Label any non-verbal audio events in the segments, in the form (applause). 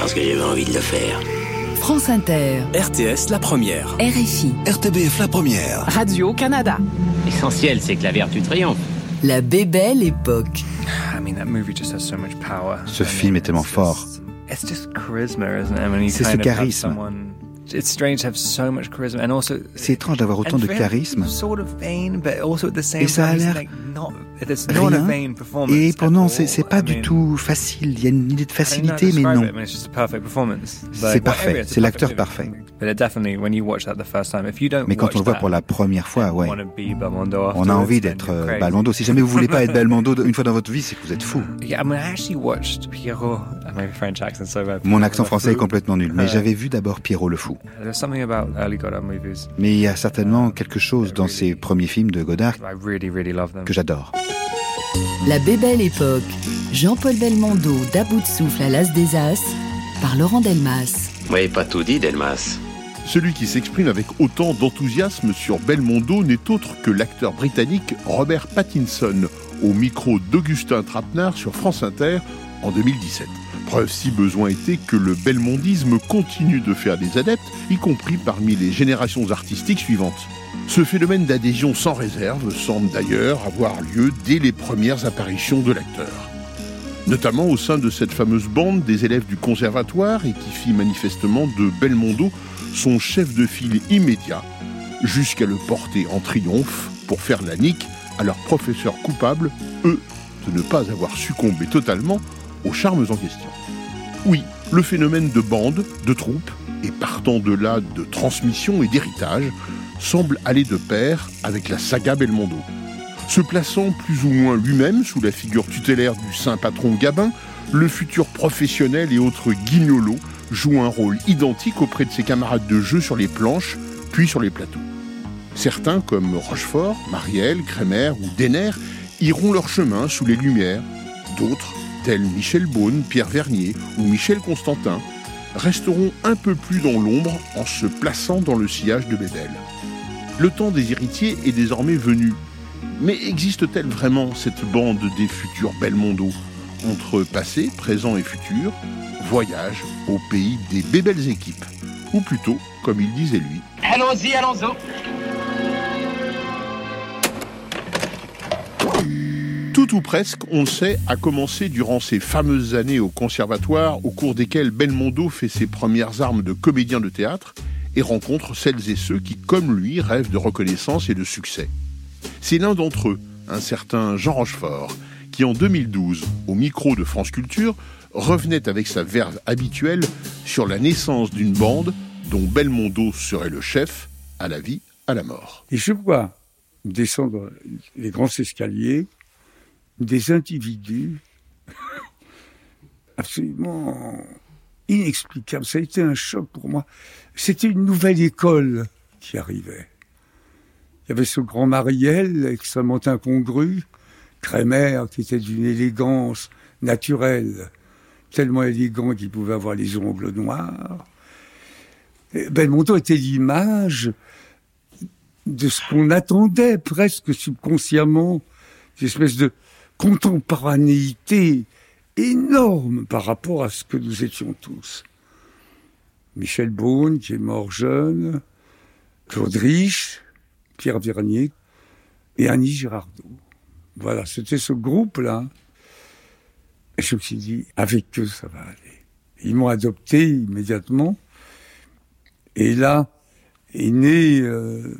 Parce que j'avais envie de le faire. France Inter, RTS La Première. RFI, RTBF la première. Radio-Canada. L'essentiel, c'est que la vertu triomphe. La Bébelle Époque. Ce film est tellement fort. C'est ce charisme. C'est étrange d'avoir autant de charisme. Et ça a l'air rien. Et pendant, c'est pas du tout facile. Il y a une idée de facilité, mais non. C'est parfait. C'est l'acteur parfait. Mais quand on le voit pour la première fois, ouais, on a envie d'être euh, Belmondo. Si jamais vous voulez pas être (laughs) Belmondo une fois dans votre vie, c'est que vous êtes fou. Mon accent français est complètement nul, mais j'avais vu d'abord Pierrot le Fou. Mais il y a certainement quelque chose dans ces premiers films de Godard que j'adore. La Bébelle Époque. Jean-Paul Belmondo d'À bout de souffle à l'As des As par Laurent Delmas. Oui, pas tout dit, Delmas. Celui qui s'exprime avec autant d'enthousiasme sur Belmondo n'est autre que l'acteur britannique Robert Pattinson, au micro d'Augustin Trapenard sur France Inter en 2017. Preuve si besoin était que le belmondisme continue de faire des adeptes, y compris parmi les générations artistiques suivantes. Ce phénomène d'adhésion sans réserve semble d'ailleurs avoir lieu dès les premières apparitions de l'acteur. Notamment au sein de cette fameuse bande des élèves du conservatoire et qui fit manifestement de Belmondo son chef de file immédiat, jusqu'à le porter en triomphe pour faire la nique à leurs professeurs coupables, eux, de ne pas avoir succombé totalement aux charmes en question. Oui, le phénomène de bande, de troupe, et partant de là de transmission et d'héritage, semble aller de pair avec la saga Belmondo. Se plaçant plus ou moins lui-même sous la figure tutélaire du saint patron Gabin, le futur professionnel et autres guignolos joue un rôle identique auprès de ses camarades de jeu sur les planches, puis sur les plateaux. Certains, comme Rochefort, Marielle, Crémer ou Denner, iront leur chemin sous les lumières. D'autres, tels Michel Beaune, Pierre Vernier ou Michel Constantin, resteront un peu plus dans l'ombre en se plaçant dans le sillage de Bébel. Le temps des héritiers est désormais venu. Mais existe-t-elle vraiment cette bande des futurs Belmondo Entre passé, présent et futur, voyage au pays des bébelles équipes? Ou plutôt, comme il disait lui. Allons-y, allons-y. Tout ou presque, on le sait, a commencé durant ces fameuses années au conservatoire au cours desquelles Belmondo fait ses premières armes de comédien de théâtre et rencontre celles et ceux qui, comme lui, rêvent de reconnaissance et de succès. C'est l'un d'entre eux, un certain Jean Rochefort, qui en 2012, au micro de France Culture, revenait avec sa verve habituelle sur la naissance d'une bande dont Belmondo serait le chef, à la vie, à la mort. Et je vois descendre les grands escaliers des individus (laughs) absolument inexplicables. Ça a été un choc pour moi. C'était une nouvelle école qui arrivait. Il y avait ce grand Mariel, extrêmement incongru, Crémer, qui était d'une élégance naturelle, tellement élégant qu'il pouvait avoir les ongles noirs. Belmondo était l'image de ce qu'on attendait presque subconsciemment, une espèce de contemporanéité énorme par rapport à ce que nous étions tous. Michel Beaune, qui est mort jeune, Claude Rich, Pierre Vernier et Annie Girardot. Voilà, c'était ce groupe-là. Et je me suis dit, avec eux, ça va aller. Ils m'ont adopté immédiatement. Et là est né, euh,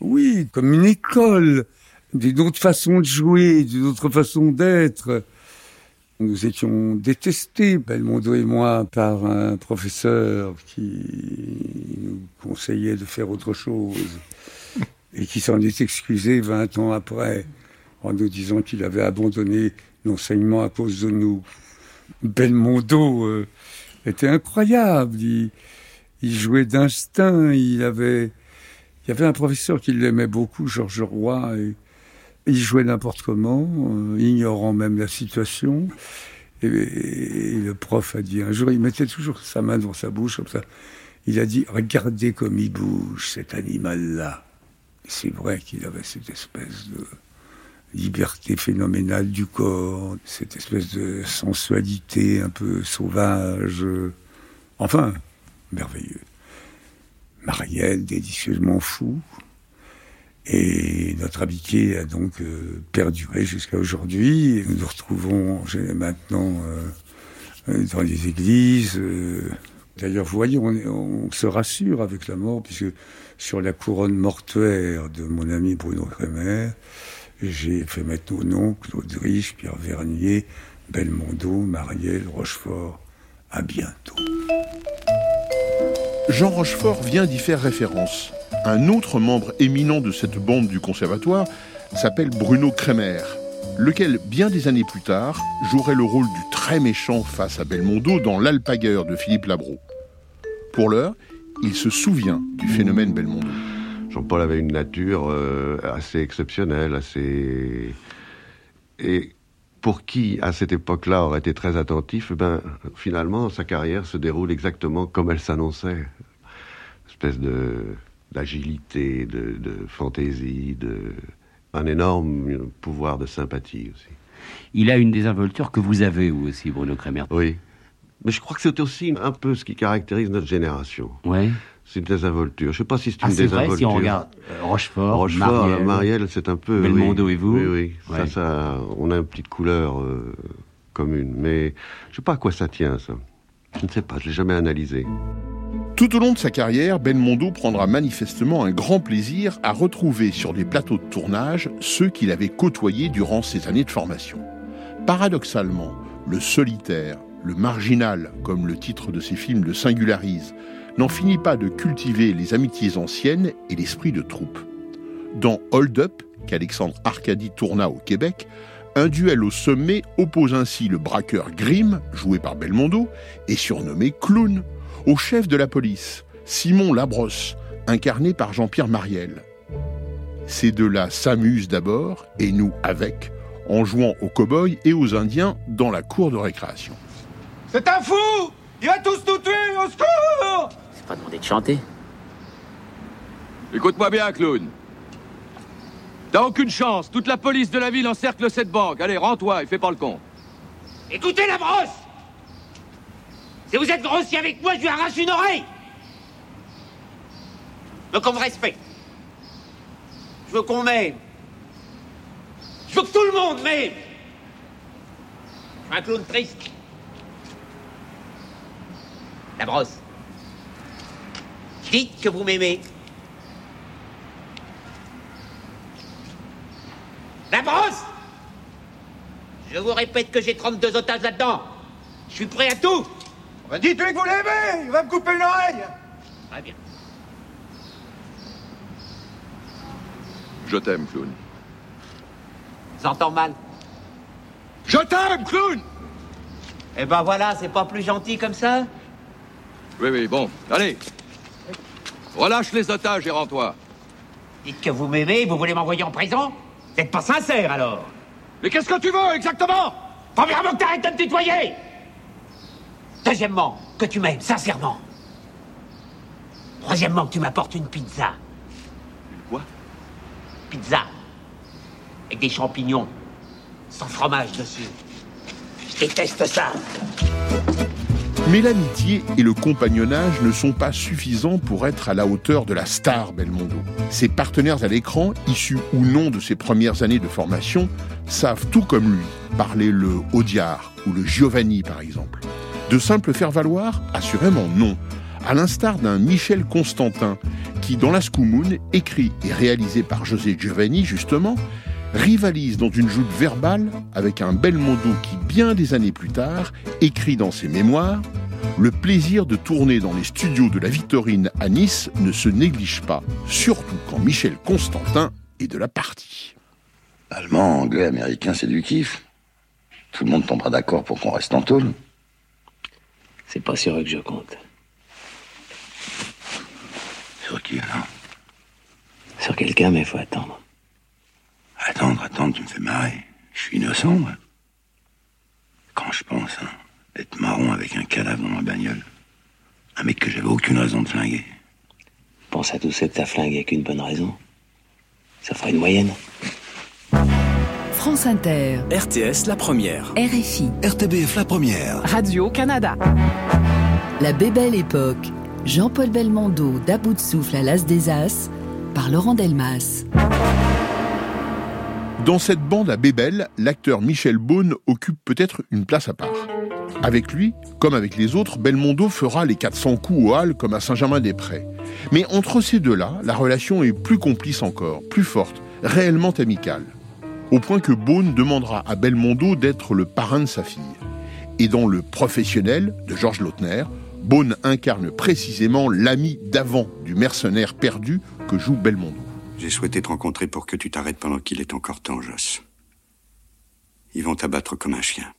oui, comme une école, d'une autre façon de jouer, d'une autre façon d'être. Nous étions détestés, Belmondo et moi, par un professeur qui nous conseillait de faire autre chose et qui s'en est excusé 20 ans après en nous disant qu'il avait abandonné l'enseignement à cause de nous. Belmondo euh, était incroyable. Il, jouait d'instinct. Il avait, y avait un professeur qui l'aimait beaucoup, Georges Roy. Il jouait n'importe comment, euh, ignorant même la situation. Et, le prof a dit un jour, il mettait toujours sa main dans sa bouche comme ça. Il a dit Regardez comme il bouge, cet animal-là. C'est vrai qu'il avait cette espèce de liberté phénoménale du corps, cette espèce de sensualité un peu sauvage. Enfin, merveilleux. Marielle, délicieusement fou. Et notre amitié a donc euh, perduré jusqu'à aujourd'hui. Nous nous retrouvons maintenant euh, dans les églises. Euh. D'ailleurs, vous voyez, on, se rassure avec la mort, puisque sur la couronne mortuaire de mon ami Bruno Kremer, j'ai fait mettre nos noms, Claude Rich, Pierre Vernier, Belmondo, Marielle, Rochefort. À bientôt. Jean Rochefort vient d'y faire référence. Un autre membre éminent de cette bande du conservatoire s'appelle Bruno Kremer, lequel, bien des années plus tard, jouerait le rôle du très méchant face à Belmondo dans L'Alpagueur de Philippe Labro. Pour l'heure, il se souvient du phénomène Belmondo. Jean-Paul avait une nature euh, assez exceptionnelle, assez. Et pour qui, à cette époque-là, aurait été très attentif, eh ben, finalement, sa carrière se déroule exactement comme elle s'annonçait. Espèce de d'agilité, de, de, fantaisie, de un énorme pouvoir de sympathie aussi. Il a une désinvolture que vous avez, vous aussi, Bruno Kremer. Oui. Mais je crois que c'est aussi un peu ce qui caractérise notre génération. Ouais. C'est une désinvolture. Je ne sais pas si c'est ah, une désinvolture. Vrai, si on regarde euh, Rochefort, Rochefort, Marielle, c'est un peu. Belmondo et vous. Oui, oui. Ça, ça, on a une petite couleur euh, commune. Mais je ne sais pas à quoi ça tient, ça. Je ne sais pas, je l'ai jamais analysé. Tout au long de sa carrière, Belmondo prendra manifestement un grand plaisir à retrouver sur des plateaux de tournage ceux qu'il avait côtoyés durant ses années de formation. Paradoxalement, le solitaire, le marginal, comme le titre de ses films le singularise, n'en finit pas de cultiver les amitiés anciennes et l'esprit de troupe. Dans Hold Up, qu'Alexandre Arcadi tourna au Québec, un duel au sommet oppose ainsi le braqueur Grimm, joué par Belmondo, et surnommé Clown, au chef de la police, Simon Labrosse, incarné par Jean-Pierre Mariel. Ces deux-là s'amusent d'abord, et nous avec, en jouant aux cow-boys et aux Indiens dans la cour de récréation. C'est un fou Il va tous nous tuer Au secours C'est pas demandé de chanter. Écoute-moi bien, clown. T'as aucune chance. Toute la police de la ville encercle cette banque. Allez, rends-toi et fais pas le con. Écoutez la brosse Si vous êtes grossier avec moi, je lui arrache une oreille Je veux qu'on me respecte. Je veux qu'on m'aime. Je veux que tout le monde m'aime. Je suis un clown triste. La brosse. Dites que vous m'aimez. La brosse Je vous répète que j'ai 32 otages là-dedans. Je suis prêt à tout. Bah Dites-lui que vous l'aimez Il va me couper une oreille Très bien. Je t'aime, clown. J'entends mal. Je t'aime, clown Eh ben voilà, c'est pas plus gentil comme ça Oui, oui, bon. Allez. Relâche les otages et rends-toi. Dites que vous m'aimez, vous voulez m'envoyer en prison? T'es pas sincère alors Mais qu'est-ce que tu veux exactement? Premièrement, que t'arrêtes de me tutoyer Deuxièmement, que tu m'aimes sincèrement. Troisièmement, que tu m'apportes une pizza. Quoi? Pizza. Avec des champignons. Sans fromage dessus. Je déteste ça. Mais l'amitié et le compagnonnage ne sont pas suffisants pour être à la hauteur de la star Belmondo. Ses partenaires à l'écran, issus ou non de ses premières années de formation, savent tout comme lui parler le Audiard ou le Giovanni par exemple. De simple faire-valoir Assurément non. À l'instar d'un Michel Constantin qui, dans La Scoumoun, écrit et réalisé par José Giovanni justement, rivalise dans une joute verbale avec un Belmondo qui, bien des années plus tard, écrit dans ses mémoires Le plaisir de tourner dans les studios de la Victorine à Nice ne se néglige pas, surtout quand Michel Constantin est de la partie. Allemand, anglais, américain, c'est tout le monde tombera d'accord pour qu'on reste en tôle. C'est pas sur eux que je compte. Sur qui alors Sur quelqu'un, mais il faut attendre. Attendre, attendre, tu me fais marrer. Je suis innocent, moi. Quand je pense, hein, être marron avec un cadavre dans ma bagnole. Un mec que j'avais aucune raison de flinguer. Pense à tous ceux que t'as flingué avec une bonne raison. Ça fera une moyenne. France Inter. RTS La Première. RFI. RTBF La Première. Radio-Canada. La Bébelle Époque. Jean-Paul Belmondo d'About de souffle à l'As des As par Laurent Delmas. Dans cette bande à Bébel, l'acteur Michel Beaune occupe peut-être une place à part. Avec lui, comme avec les autres, Belmondo fera les 400 coups au hall comme à Saint-Germain-des-Prés. Mais entre ces deux-là, la relation est plus complice encore, plus forte, réellement amicale. Au point que Beaune demandera à Belmondo d'être le parrain de sa fille. Et dans Le Professionnel de Georges Lautner, Beaune incarne précisément l'ami d'avant du mercenaire perdu que joue Belmondo. J'ai souhaité te rencontrer pour que tu t'arrêtes pendant qu'il est encore temps, Joss. Ils vont t'abattre comme un chien.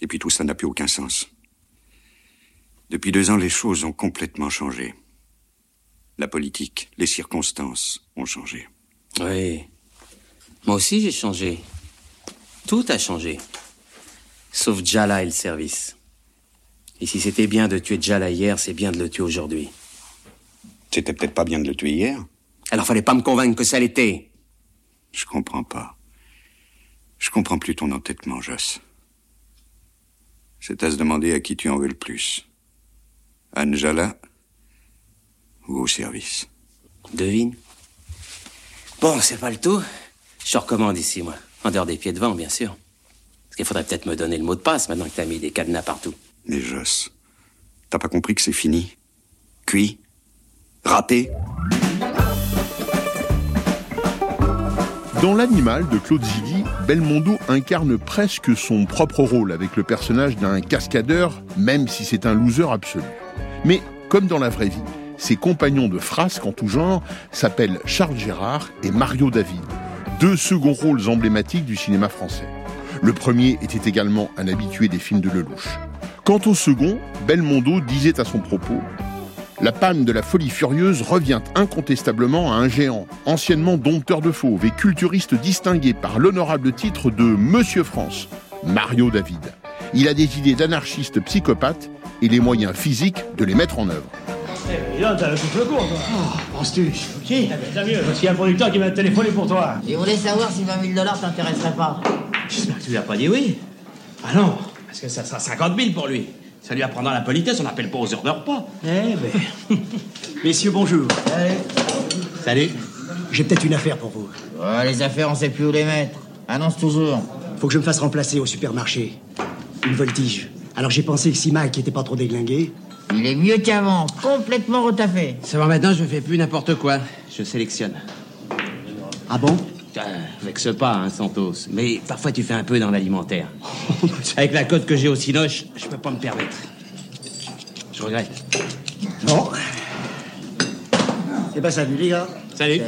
Et puis tout ça n'a plus aucun sens. Depuis deux ans, les choses ont complètement changé. La politique, les circonstances ont changé. Oui. Moi aussi, j'ai changé. Tout a changé. Sauf Jala et le service. Et si c'était bien de tuer Jala hier, c'est bien de le tuer aujourd'hui. C'était peut-être pas bien de le tuer hier. Alors fallait pas me convaincre que ça l'était. Je comprends pas. Je comprends plus ton entêtement, Joss. C'est à se demander à qui tu en veux le plus. Anjala ou au service Devine. Bon, c'est pas le tout. Je recommande ici, moi. En dehors des pieds de vent, bien sûr. Parce qu'il faudrait peut-être me donner le mot de passe maintenant que t'as mis des cadenas partout. Mais Joss, t'as pas compris que c'est fini Cuit Râpé Dans L'Animal de Claude Zidi, Belmondo incarne presque son propre rôle avec le personnage d'un cascadeur, même si c'est un loser absolu. Mais, comme dans la vraie vie, ses compagnons de frasque en tout genre s'appellent Charles Gérard et Mario David, deux seconds rôles emblématiques du cinéma français. Le premier était également un habitué des films de Lelouch. Quant au second, Belmondo disait à son propos la panne de la folie furieuse revient incontestablement à un géant, anciennement dompteur de fauves et culturiste distingué par l'honorable titre de Monsieur France, Mario David. Il a des idées d'anarchiste psychopathe et les moyens physiques de les mettre en œuvre. Et là, t'as la coupe le cours, toi. Oh, penses-tu? Qui T'as mieux, parce qu'il y a un producteur qui m'a téléphoné pour toi. Il voulait savoir si 20 000 dollars t'intéresserait pas. J'espère que tu lui as pas dit oui. Ah non, parce que ça sera 50 000 pour lui. Ça lui apprendra la politesse, on n'appelle pas aux heures de repas. Eh ben. (laughs) Messieurs, bonjour. Salut. Salut. J'ai peut-être une affaire pour vous. Oh, les affaires, on sait plus où les mettre. Annonce toujours. Faut que je me fasse remplacer au supermarché. Une voltige. Alors j'ai pensé que si Mike était pas trop déglingué. Il est mieux qu'avant, complètement retaffé. Ça va maintenant, je fais plus n'importe quoi. Je sélectionne. Ah bon? Vexe pas, hein, Santos. Mais parfois tu fais un peu dans l'alimentaire. (laughs) Avec la cote que j'ai au Cinoche, je peux pas me permettre. Je regrette. Bon. C'est pas salut, les gars. Salut.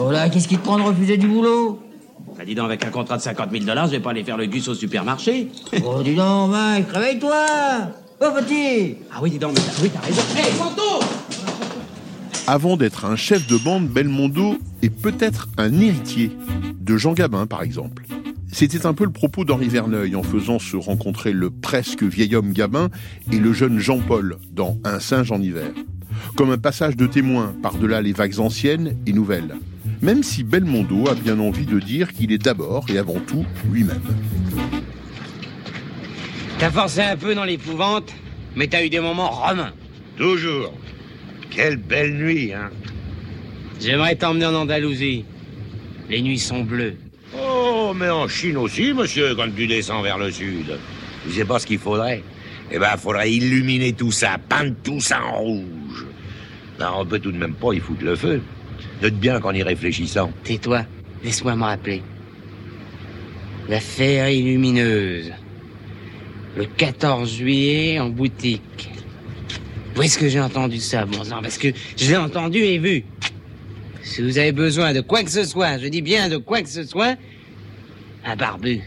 Oh là, qu'est-ce qui te prend de refuser du boulot? Bah dis donc, avec un contrat de 50 000 dollars, je vais pas aller faire le gus au supermarché. Oh, dis donc, Mike, réveille-toi Oh, Ah oui, dis donc, mais oui, t'as raison. Hé, hey, Avant d'être un chef de bande, Belmondo est peut-être un héritier de Jean Gabin, par exemple. C'était un peu le propos d'Henri Verneuil en faisant se rencontrer le presque vieil homme Gabin et le jeune Jean-Paul dans Un singe en hiver. Comme un passage de témoin par-delà les vagues anciennes et nouvelles. Même si Belmondo a bien envie de dire qu'il est d'abord et avant tout lui-même. T'as forcé un peu dans l'épouvante, mais t'as eu des moments romains. Toujours. Quelle belle nuit, hein J'aimerais t'emmener en Andalousie. Les nuits sont bleues. Oh, mais en Chine aussi, monsieur, quand tu descends vers le sud. Tu sais pas ce qu'il faudrait? Eh ben, faudrait illuminer tout ça, peindre tout ça en rouge. Ben, on peut tout de même pas y foutre le feu. Note bien qu'en y réfléchissant. Tais-toi, laisse-moi me rappeler. La féerie lumineuse. Le 14 juillet en boutique. Où est-ce que j'ai entendu ça, bon sang Parce que je l'ai entendu et vu. Si vous avez besoin de quoi que ce soit, je dis bien de quoi que ce soit, un barbu,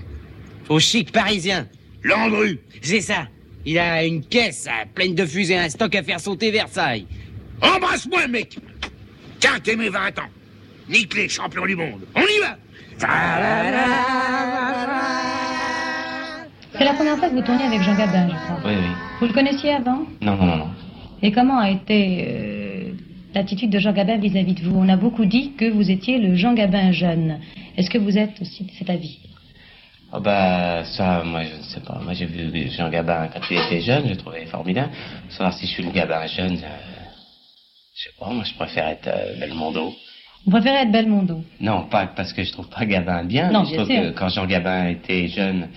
Au chic parisien. Landru. C'est ça. Il a une caisse pleine de fusées, un stock à faire sauter Versailles. Embrasse-moi, mec Tiens, t'es mes 20 ans. Nique les champions du monde. On y va C'est la première fois que vous tournez avec Jean Gabin, je crois. Oui, oui. Vous le connaissiez avant? Non, non, non. Et comment a été euh, l'attitude de Jean Gabin vis-à-vis de vous? On a beaucoup dit que vous étiez le Jean Gabin jeune. Est-ce que vous êtes aussi de cet avis? Oh bah ça, moi je ne sais pas. Moi j'ai vu Jean Gabin quand il était jeune, je le trouvais formidable. Savoir si je suis le Gabin jeune, euh, je sais pas, moi je préfère être euh, Belmondo. Vous préférez être Belmondo? Non, pas parce que je trouve pas Gabin bien. Non, je trouve que quand Jean Gabin était jeune,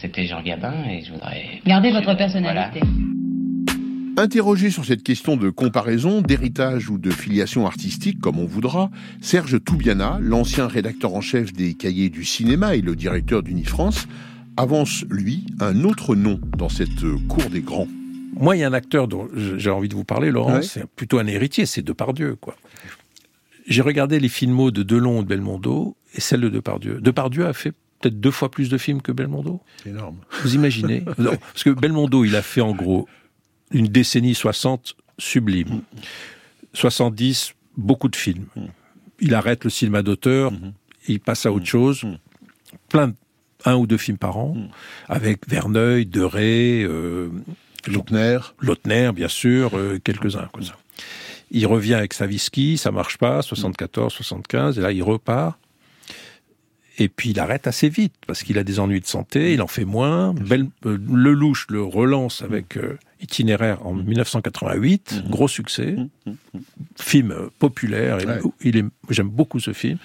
c'était Jean Gabin et je voudrais... Gardez votre personnalité. Interrogé sur cette question de comparaison, d'héritage ou de filiation artistique, comme on voudra, Serge Toubiana, l'ancien rédacteur en chef des cahiers du cinéma et le directeur d'Unifrance, avance, lui, un autre nom dans cette cour des grands. Moi, il y a un acteur dont j'ai envie de vous parler, Laurent, Ouais. c'est plutôt un héritier, c'est Depardieu, quoi. J'ai regardé les filmos de Delon et de Belmondo et celle de Depardieu. Depardieu a fait peut-être deux fois plus de films que Belmondo? C'est énorme. Vous imaginez? (laughs) Non, Parce que Belmondo, il a fait en gros une décennie 60 sublime. 70, beaucoup de films. Il arrête le cinéma d'auteur, il passe à autre chose. Plein de, un ou deux films par an, avec Verneuil, Deray, euh, Lautner. Lautner, bien sûr, euh, quelques-uns ça. Il revient avec Saviski, ça marche pas, 74, 75, et là il repart. Et puis il arrête assez vite parce qu'il a des ennuis de santé, il en fait moins. Belle- euh, Lelouch le relance avec euh, Itinéraire en 1988, gros succès, film euh, populaire. et Ouais. il est, j'aime beaucoup ce film.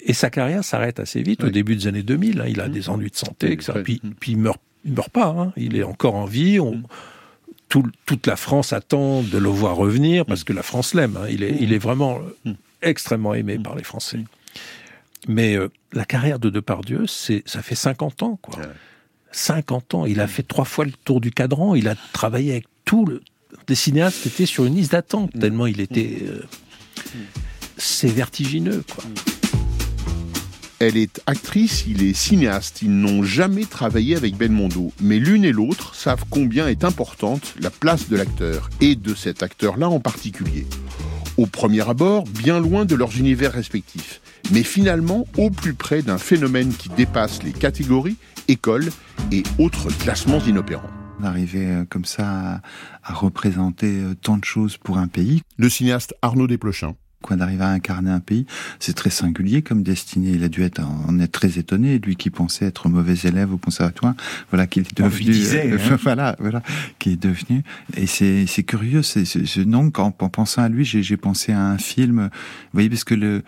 Et sa carrière s'arrête assez vite au début des années 2000. hein. il a des ennuis de santé, etc. Puis, puis il meurt, il meurt pas. hein. Il est encore en vie. On- tout- toute la France attend de le voir revenir parce que la France l'aime. hein. Il, est, il est vraiment euh, extrêmement aimé par les Français. Mais euh, la carrière de Depardieu, c'est, ça fait 50 ans, quoi. 50 ans. Il a fait trois fois le tour du cadran. Il a travaillé avec tout le. Les cinéastes étaient sur une liste d'attente, tellement il était. euh, c'est vertigineux, quoi. Elle est actrice, il est cinéaste. Ils n'ont jamais travaillé avec Belmondo. Mais l'une et l'autre savent combien est importante la place de l'acteur, et de cet acteur-là en particulier. Au premier abord, bien loin de leurs univers respectifs, mais finalement au plus près d'un phénomène qui dépasse les catégories, écoles et autres classements inopérants. D'arriver euh, comme ça à, à représenter euh, tant de choses pour un pays. Le cinéaste Arnaud Desplechin. Quoi, d'arriver à incarner un pays, c'est très singulier comme destinée. Il a dû être, en être très étonné, lui qui pensait être mauvais élève au conservatoire, voilà, qu'il est On devenu, disait, hein. (laughs) voilà, voilà, qui est devenu. Et c'est, c'est curieux, c'est, c'est- non, quand, en pensant à lui, j'ai, j'ai pensé à un film, vous voyez, parce que le,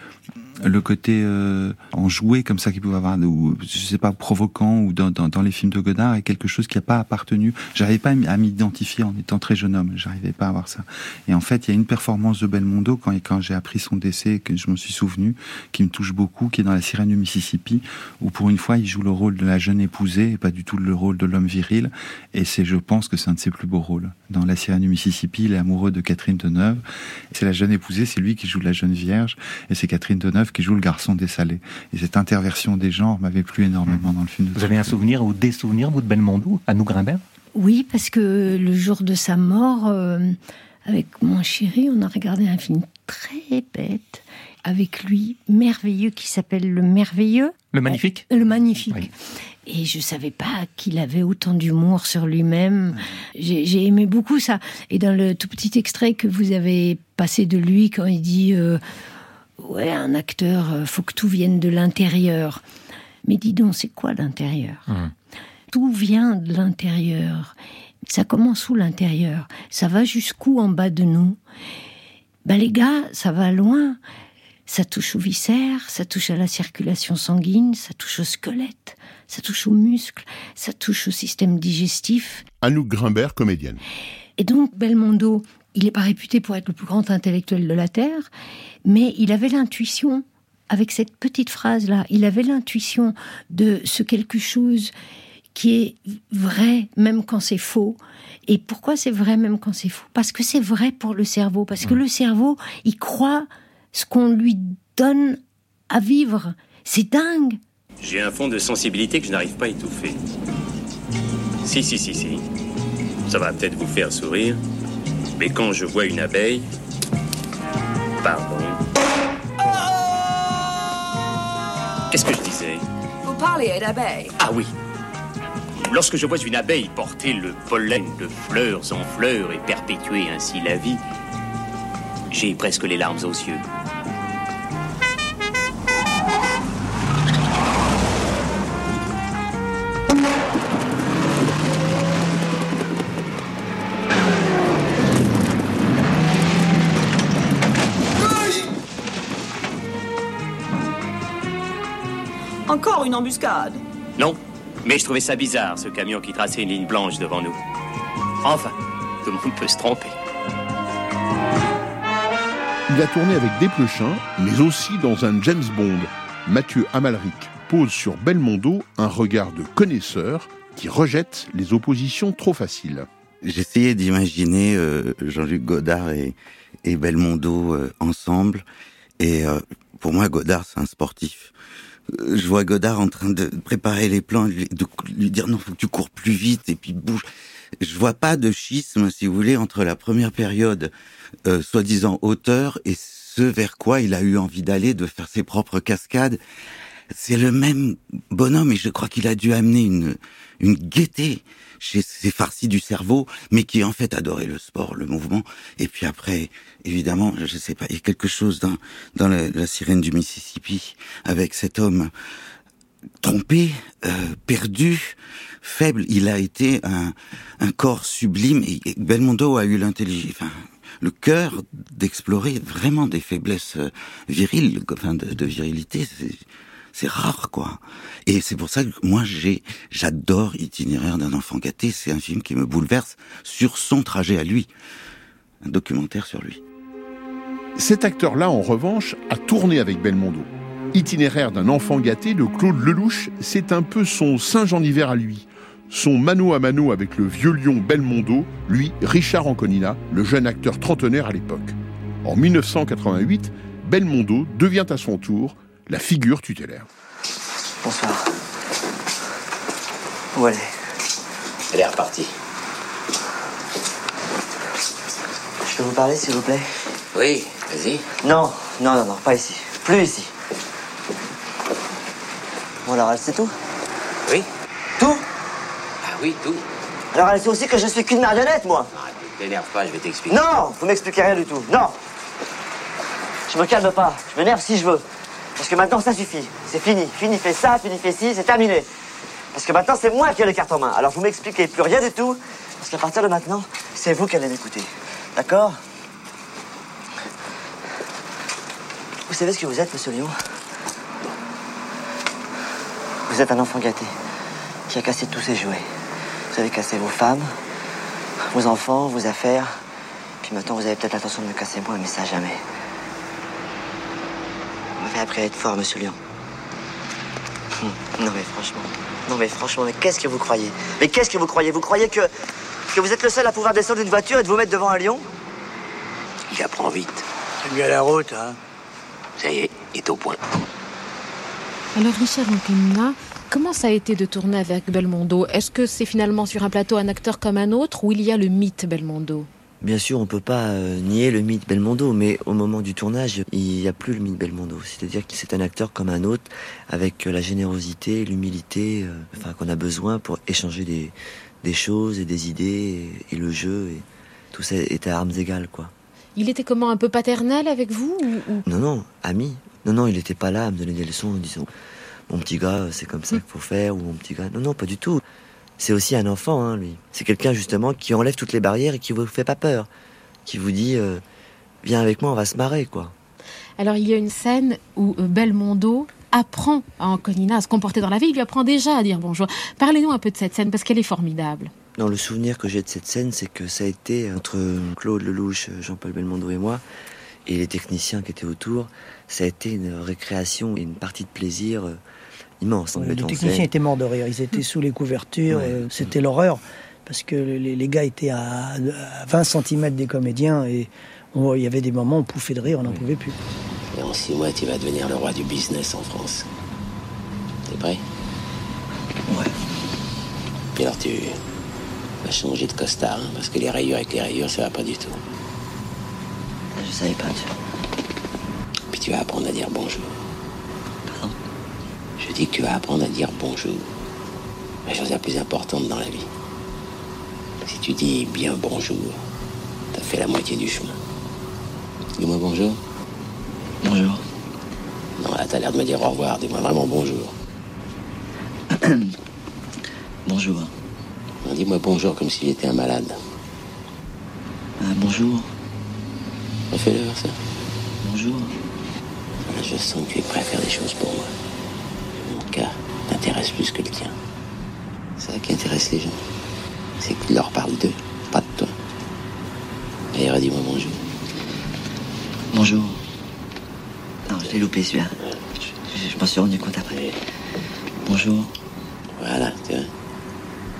le côté euh, enjoué comme ça qu'il pouvait avoir, ou je sais pas, provoquant, ou dans, dans, les films de Godard, est quelque chose qui n'a pas appartenu. J'arrivais pas à m'identifier en étant très jeune homme. J'arrivais pas à voir ça. Et en fait, il y a une performance de Belmondo quand, quand j'ai appris son décès, que je m'en suis souvenu, qui me touche beaucoup, qui est dans La Sirène du Mississippi, où pour une fois, il joue le rôle de la jeune épousée et pas du tout le rôle de l'homme viril. Et c'est, je pense, que c'est un de ses plus beaux rôles. Dans La Sirène du Mississippi, il est amoureux de Catherine Deneuve. C'est la jeune épousée, c'est lui qui joue la jeune vierge, et c'est Catherine Deneuve qui joue le garçon dessalé. Et cette interversion des genres m'avait plu énormément dans le film. De Vous avez un souvenir ou des souvenirs, vous, de Belmondo, à nous Grimbert? Oui, parce que le jour de sa mort, euh, avec mon chéri, on a regardé un film très bête avec lui, merveilleux, qui s'appelle Le Merveilleux. Le Magnifique? Le Magnifique. Et je savais pas qu'il avait autant d'humour sur lui-même. J'ai j'ai aimé beaucoup ça. Et dans le tout petit extrait que vous avez passé de lui, quand il dit euh, Ouais, un acteur, euh, faut que tout vienne de l'intérieur. Mais dis donc, c'est quoi l'intérieur? Tout vient de l'intérieur. Ça commence où l'intérieur? Ça va jusqu'où en bas de nous? Ben les gars, ça va loin. Ça touche aux viscères, ça touche à la circulation sanguine, ça touche au squelette, ça touche aux muscles, ça touche au système digestif. Anouk Grimbert, comédienne. Et donc Belmondo, il n'est pas réputé pour être le plus grand intellectuel de la Terre, mais il avait l'intuition, avec cette petite phrase-là, il avait l'intuition de ce quelque chose qui est vrai même quand c'est faux. Et pourquoi c'est vrai même quand c'est faux? Parce que c'est vrai pour le cerveau, parce que le cerveau, il croit ce qu'on lui donne à vivre. C'est dingue. J'ai un fond de sensibilité que je n'arrive pas à étouffer. Si, si, si, si. Ça va peut-être vous faire sourire. Mais quand je vois une abeille... Pardon. Qu'est-ce que je disais? Vous parlez d'abeilles Ah oui. Lorsque je vois une abeille porter le pollen de fleurs en fleurs et perpétuer ainsi la vie, j'ai presque les larmes aux yeux. Une embuscade Non, mais je trouvais ça bizarre, ce camion qui traçait une ligne blanche devant nous. Enfin, tout le monde peut se tromper. Il a tourné avec Desplechin, mais aussi dans un James Bond. Mathieu Amalric pose sur Belmondo un regard de connaisseur qui rejette les oppositions trop faciles. J'essayais d'imaginer euh, Jean-Luc Godard et, et Belmondo euh, ensemble. Et euh, pour moi, Godard, c'est un sportif. Je vois Godard en train de préparer les plans, de lui dire non, faut que tu cours plus vite et puis bouge. Je vois pas de schisme, si vous voulez, entre la première période, soi-disant auteur, et ce vers quoi il a eu envie d'aller, de faire ses propres cascades. C'est le même bonhomme et je crois qu'il a dû amener une, une gaieté ces farcis du cerveau, mais qui en fait adorait le sport, le mouvement. Et puis après, évidemment, je sais pas, il y a quelque chose dans, dans la, la sirène du Mississippi avec cet homme trompé, euh, perdu, faible. Il a été un, un corps sublime et Belmondo a eu l'intelligence, enfin, le cœur d'explorer vraiment des faiblesses euh, viriles, enfin de, de virilité. C'est rare, quoi. Et c'est pour ça que moi, j'adore Itinéraire d'un enfant gâté. C'est un film qui me bouleverse sur son trajet à lui. Un documentaire sur lui. Cet acteur-là, en revanche, a tourné avec Belmondo. Itinéraire d'un enfant gâté de Claude Lelouch, c'est un peu son Saint-Jean hiver à lui. Son mano à mano avec le vieux lion Belmondo, lui, Richard Anconina, le jeune acteur trentenaire à l'époque. En 1988, Belmondo devient à son tour la figure tutélaire. Bonsoir. Où elle est? Elle est repartie. Je peux vous parler, s'il vous plaît? Oui, vas-y. Non, non, non, non, pas ici. Plus ici. Bon, alors elle sait tout? Oui. Tout? Ah oui, tout. Alors elle sait aussi que je suis qu'une marionnette, moi Ah, t'énerve pas, je vais t'expliquer. Non, vous m'expliquez rien du tout. Non Je me calme pas. Je m'énerve si je veux. Parce que maintenant, ça suffit. C'est fini. Fini fait ça, fini fait ci, c'est terminé. Parce que maintenant, c'est moi qui ai les cartes en main. Alors vous m'expliquez plus rien du tout. Parce qu'à partir de maintenant, c'est vous qui allez m'écouter. D'accord? Vous savez ce que vous êtes, monsieur Léon? Vous êtes un enfant gâté qui a cassé tous ses jouets. Vous avez cassé vos femmes, vos enfants, vos affaires. Puis maintenant, vous avez peut-être l'intention de me casser moi, mais ça jamais. À être fort, monsieur Léon. Hum, Non, mais franchement. Non, mais franchement, mais qu'est-ce que vous croyez? Mais qu'est-ce que vous croyez? Vous croyez que, que vous êtes le seul à pouvoir descendre d'une voiture et de vous mettre devant un lion? Il apprend vite. C'est bien la route, hein Ça y est, il est au point. Alors Richard Anconina, comment ça a été de tourner avec Belmondo? Est-ce que c'est finalement sur un plateau un acteur comme un autre ou il y a le mythe Belmondo? Bien sûr, on peut pas euh, nier le mythe Belmondo, mais au moment du tournage, il n'y a plus le mythe Belmondo. C'est-à-dire que c'est un acteur comme un autre, avec euh, la générosité, l'humilité, euh, enfin qu'on a besoin pour échanger des, des choses et des idées et, et le jeu. Et tout ça est à armes égales, quoi. Il était comment un peu paternel avec vous ou, ou- Non, non, ami. Non, non, il n'était pas là à me donner des leçons en disant Mon petit gars, c'est comme ça qu'il faut faire, ou mon petit gars. Non, non, pas du tout. C'est aussi un enfant, hein, lui. C'est quelqu'un, justement, qui enlève toutes les barrières et qui vous fait pas peur. Qui vous dit euh, Viens avec moi, on va se marrer, quoi. Alors il y a une scène où euh, Belmondo apprend à Anconina à se comporter dans la vie. Il lui apprend déjà à dire bonjour. Parlez-nous un peu de cette scène parce qu'elle est formidable. Non, le souvenir que j'ai de cette scène, c'est que ça a été entre Claude Lelouch, Jean-Paul Belmondo et moi, et les techniciens qui étaient autour. Ça a été une récréation et une partie de plaisir euh, immense. Ouais, les techniciens étaient morts de rire. Ils étaient sous les couvertures. Ouais. euh, C'était l'horreur. Parce que les, les gars étaient à, à 20 cm des comédiens. Et on- il y avait des moments où on pouffait de rire, on n'en pouvait plus. Et en six mois, tu vas devenir le roi du business en France. T'es Prêt? Ouais. Puis alors tu vas changer de costard, hein, parce que les rayures avec les rayures, ça va pas du tout. Je savais pas, tu Puis tu vas apprendre à dire bonjour. Je dis que tu vas apprendre à dire bonjour. La chose la plus importante dans la vie. Si tu dis bien bonjour, t'as fait la moitié du chemin. Dis-moi bonjour. Bonjour. Non, là, t'as l'air de me dire au revoir. Dis-moi vraiment bonjour. (coughs) bonjour. Non, dis-moi bonjour comme si j'étais un malade. Ah, bonjour. Refais-le ça. Bonjour. Je sens que tu es prêt à faire des choses pour moi. Plus que le tien. C'est ça qui intéresse les gens. C'est que tu leur parles d'eux, pas de toi. D'ailleurs, dis-moi bonjour. Bonjour. Non, je l'ai loupé celui-là. Je, je m'en suis rendu compte après. Bonjour. Voilà, tu vois.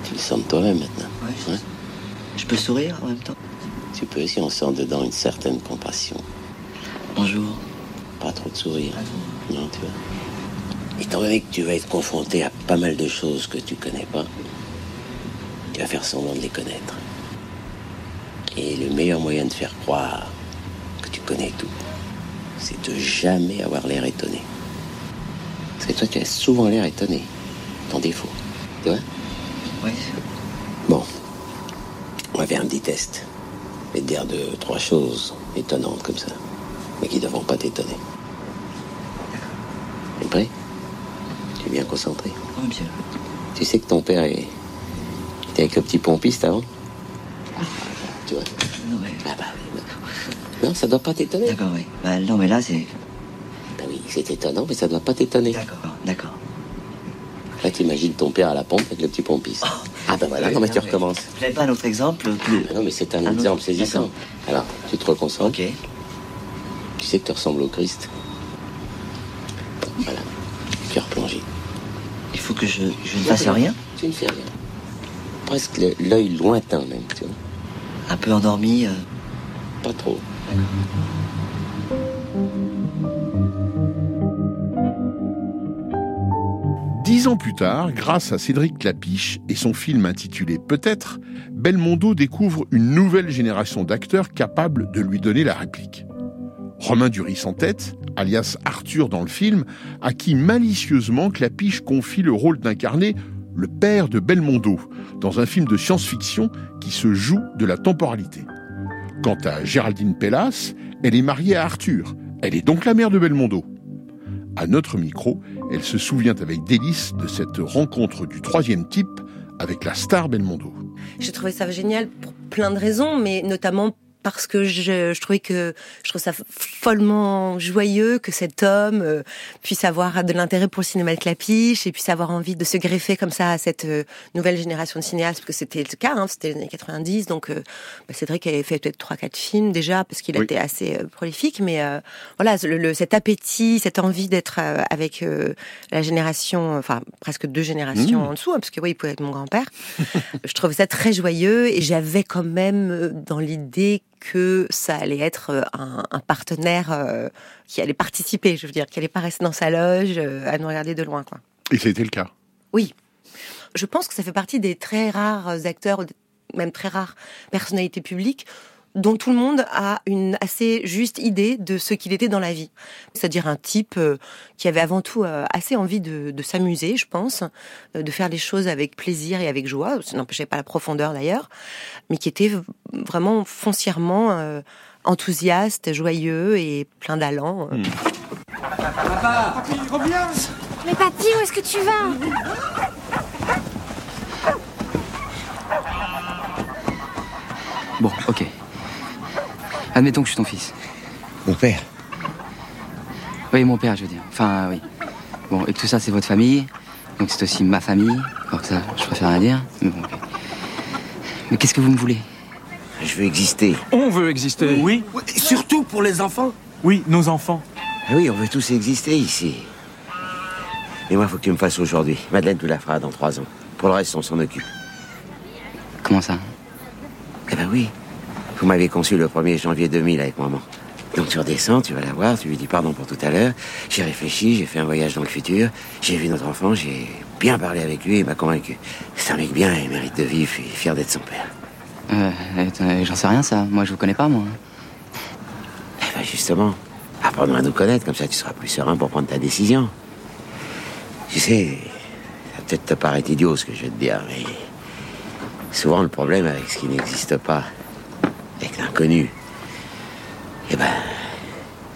Tu le sens de toi-même maintenant. Ouais. Je peux sourire en même temps Tu peux si on sent dedans une certaine compassion. Bonjour. Pas trop de sourire. Non, tu vois. Étant donné que tu vas être confronté à pas mal de choses que tu connais pas, tu vas faire semblant de les connaître. Et le meilleur moyen de faire croire que tu connais tout, c'est de jamais avoir l'air étonné. Parce que toi, tu as souvent l'air étonné. Ton défaut. Tu vois? Oui. Bon. On va faire un petit test. Vais te dire deux, trois choses étonnantes comme ça. Mais qui ne devront pas t'étonner. T'es prêt Tu es bien concentré Oui, bien. Tu sais que ton père est... était avec le petit pompiste avant Tu vois? Non, mais... Ah bah. Non, ça doit pas t'étonner. D'accord, oui. Bah, non, mais là, c'est... Bah oui, c'est étonnant, mais ça doit pas t'étonner. D'accord, d'accord. Là, t'imagines ton père à la pompe avec le petit pompiste. ah bah voilà, non mais tu recommences. N'avez pas un autre exemple plus... Ah non, mais c'est un, Un exemple autre saisissant. Alors, tu te reconcentres. Ok. Tu sais que tu ressembles au Christ. Voilà. Cœur plongé. Il faut que je, je ne fasse rien Tu ne fais rien. Presque l'œil lointain même, tu vois. Un peu endormi euh, Pas trop. Dix ans plus tard, grâce à Cédric Clapiche et son film intitulé Peut-être, Belmondo découvre une nouvelle génération d'acteurs capables de lui donner la réplique. Romain Duris en tête, alias Arthur dans le film, à qui malicieusement Clapiche confie le rôle d'incarner le père de Belmondo dans un film de science-fiction qui se joue de la temporalité. Quant à Géraldine Pellas, elle est mariée à Arthur. Elle est donc la mère de Belmondo. À notre micro, elle se souvient avec délice de cette rencontre du troisième type avec la star Belmondo. J'ai trouvé ça génial pour plein de raisons, mais notamment parce que je, je trouvais que je trouve ça follement joyeux que cet homme euh, puisse avoir de l'intérêt pour le cinéma de Clapiche et puisse avoir envie de se greffer comme ça à cette euh, nouvelle génération de cinéastes, parce que c'était le cas, hein, c'était les années 90, donc euh, bah, Cédric avait fait peut-être trois quatre films déjà parce qu'il Oui. était assez euh, prolifique, mais euh, voilà le, le- cet appétit, cette envie d'être avec euh, la génération, enfin presque deux générations Mmh. en dessous, hein, parce que oui, il pouvait être mon grand-père. (laughs) je trouvais ça très joyeux et j'avais quand même dans l'idée que ça allait être euh, un, un partenaire euh, qui allait participer, je veux dire, qui allait pas rester dans sa loge euh, à nous regarder de loin, quoi. Et c'était le cas? Oui, je pense que ça fait partie des très rares acteurs, même très rares personnalités publiques dont tout le monde a une assez juste idée de ce qu'il était dans la vie. C'est-à-dire un type euh, qui avait avant tout euh, assez envie de, de s'amuser, je pense, euh, de faire les choses avec plaisir et avec joie, ça n'empêchait pas la profondeur d'ailleurs, mais qui était vraiment foncièrement enthousiaste, joyeux et plein d'allant. Papa reviens Mais papy, où est-ce que tu vas? Bon, ok. Admettons que je suis ton fils. Mon père. Oui, mon père, je veux dire. Enfin, oui. Bon, et tout ça, c'est votre famille. Donc c'est aussi ma famille. Alors que ça, je préfère rien dire. Mais bon, ok. Mais qu'est-ce que vous me voulez? Je veux exister. On veut exister. Oui. Surtout pour les enfants. Oui, nos enfants. Ah oui, on veut tous exister ici. Mais moi, faut que tu me fasses aujourd'hui. Madeleine, tu la feras dans trois ans. Pour le reste, on s'en occupe. Comment ça? Eh ben oui. Vous m'avez conçu le 1er janvier 2000 avec maman. Donc tu redescends, tu vas la voir, tu lui dis pardon pour tout à l'heure. J'ai réfléchi, j'ai fait un voyage dans le futur, j'ai vu notre enfant, j'ai bien parlé avec lui et il m'a convaincu. C'est un mec bien, il mérite de vivre et fier d'être son père. Euh, j'en sais rien ça, moi je vous connais pas moi. Eh ben justement, apprends-nous à nous connaître, comme ça tu seras plus serein pour prendre ta décision. Tu sais, ça peut-être te paraître idiot ce que je vais te dire, mais souvent le problème avec ce qui n'existe pas, avec l'inconnu, eh ben,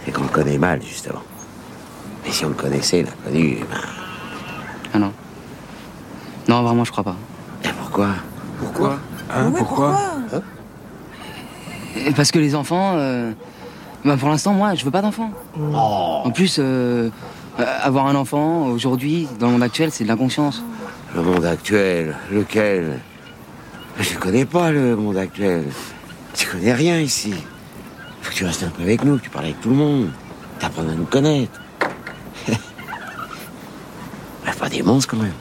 c'est qu'on le connaît mal, justement. Mais si on le connaissait, l'inconnu, eh ben... Ah non. Non, vraiment, je crois pas. Et pourquoi? Pourquoi? Hein, pourquoi, Parce que les enfants... Euh... Ben pour l'instant, moi, je veux pas d'enfants. Oh. En plus, euh, avoir un enfant, aujourd'hui, dans le monde actuel, c'est de l'inconscience. Le monde actuel Lequel? Je connais pas le monde actuel. Tu connais rien ici. Faut que tu restes un peu avec nous, que tu parles avec tout le monde. T'apprends à nous connaître. (laughs) pas des monstres quand même.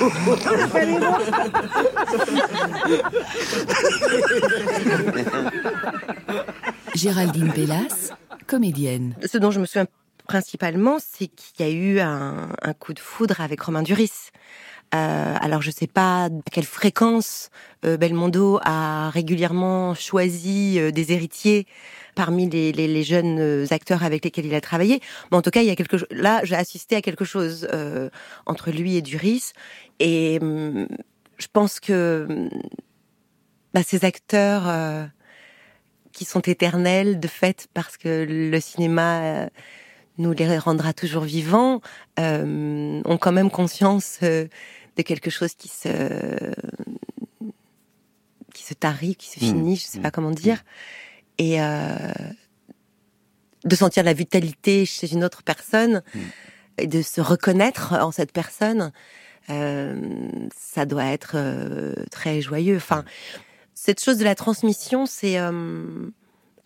(laughs) Géraldine Bellas, comédienne. Ce dont je me souviens principalement, c'est qu'il y a eu un, coup de foudre avec Romain Duris. Euh, alors je ne sais pas à quelle fréquence euh, Belmondo a régulièrement choisi euh, des héritiers parmi les, jeunes acteurs avec lesquels il a travaillé. Mais en tout cas, il y a quelque là, j'ai assisté à quelque chose entre lui et Duris, et hum, je pense que bah, ces acteurs qui sont éternels de fait parce que le cinéma nous les rendra toujours vivants, ont quand même conscience de quelque chose qui se qui se tarit, qui se mmh. finit, je sais pas mmh. comment dire, et euh, de sentir la vitalité chez une autre personne mmh. et de se reconnaître en cette personne, euh, ça doit être euh, très joyeux. Enfin, cette chose de la transmission, c'est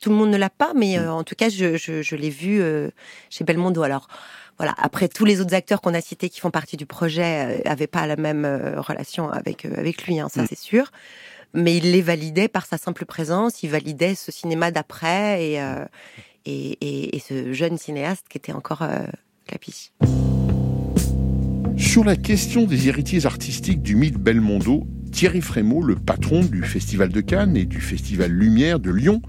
tout le monde ne l'a pas, mais en tout cas, je, je l'ai vu chez Belmondo. Alors, voilà. Après, tous les autres acteurs qu'on a cités qui font partie du projet n'avaient euh, pas la même euh, relation avec euh, avec lui, hein, ça mm. c'est sûr. Mais il les validait par sa simple présence. Il validait ce cinéma d'après et, et, et, ce jeune cinéaste qui était encore Clapi. Sur la question des héritiers artistiques du mythe Belmondo, Thierry Frémaux, le patron du Festival de Cannes et du Festival Lumière de Lyon,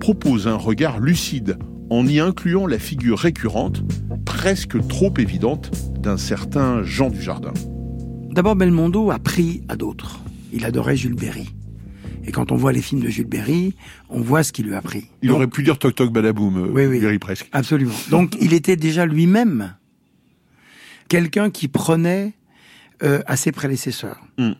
propose un regard lucide en y incluant la figure récurrente, presque trop évidente, d'un certain Jean Dujardin. D'abord, Belmondo a pris à d'autres. Il adorait Jules Berry. Et quand on voit les films de Jules Berry, on voit ce qu'il lui a pris. Il aurait pu dire Toc Toc Badaboum, euh, oui, oui, Berry presque. Absolument. Donc il était déjà lui-même quelqu'un qui prenait euh, à ses prédécesseurs. Hmm.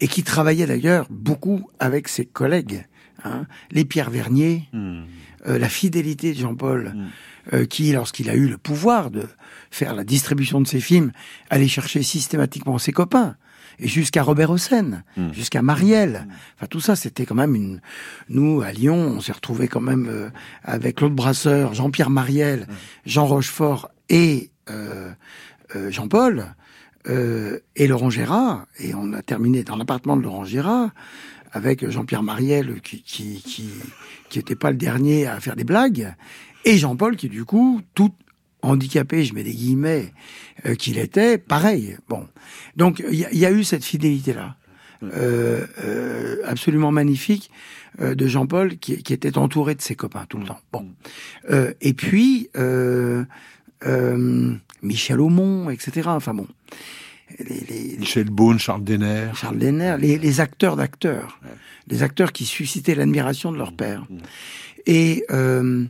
Et qui travaillait d'ailleurs beaucoup avec ses collègues. Hein. Les Pierre Vernier, hmm. Euh, la fidélité de Jean-Paul, mm. euh, qui, lorsqu'il a eu le pouvoir de faire la distribution de ses films, allait chercher systématiquement ses copains et jusqu'à Robert Hossein, mm. jusqu'à Marielle. Mm. Enfin, tout ça, c'était quand même une. Nous, à Lyon, on s'est retrouvés quand même euh, avec Claude Brasseur, Jean-Pierre Marielle, Jean Rochefort et Jean-Paul et Laurent Gérard. Et on a terminé dans l'appartement de Laurent Gérard avec Jean-Pierre Marielle qui, qui, qui, qui était pas le dernier à faire des blagues, et Jean-Paul qui du coup, tout handicapé, je mets des guillemets, euh, qu'il était, pareil. Bon, donc il y, a eu cette fidélité-là, euh, euh, absolument magnifique, de Jean-Paul qui, qui, était entouré de ses copains tout le temps. Bon, et puis Michel Aumont, etc. Enfin bon. Les, Michel Beaune, Charles Denner. Charles Denner, les, les acteurs d'acteurs des acteurs qui suscitaient l'admiration de leur père. Mmh. Et euh,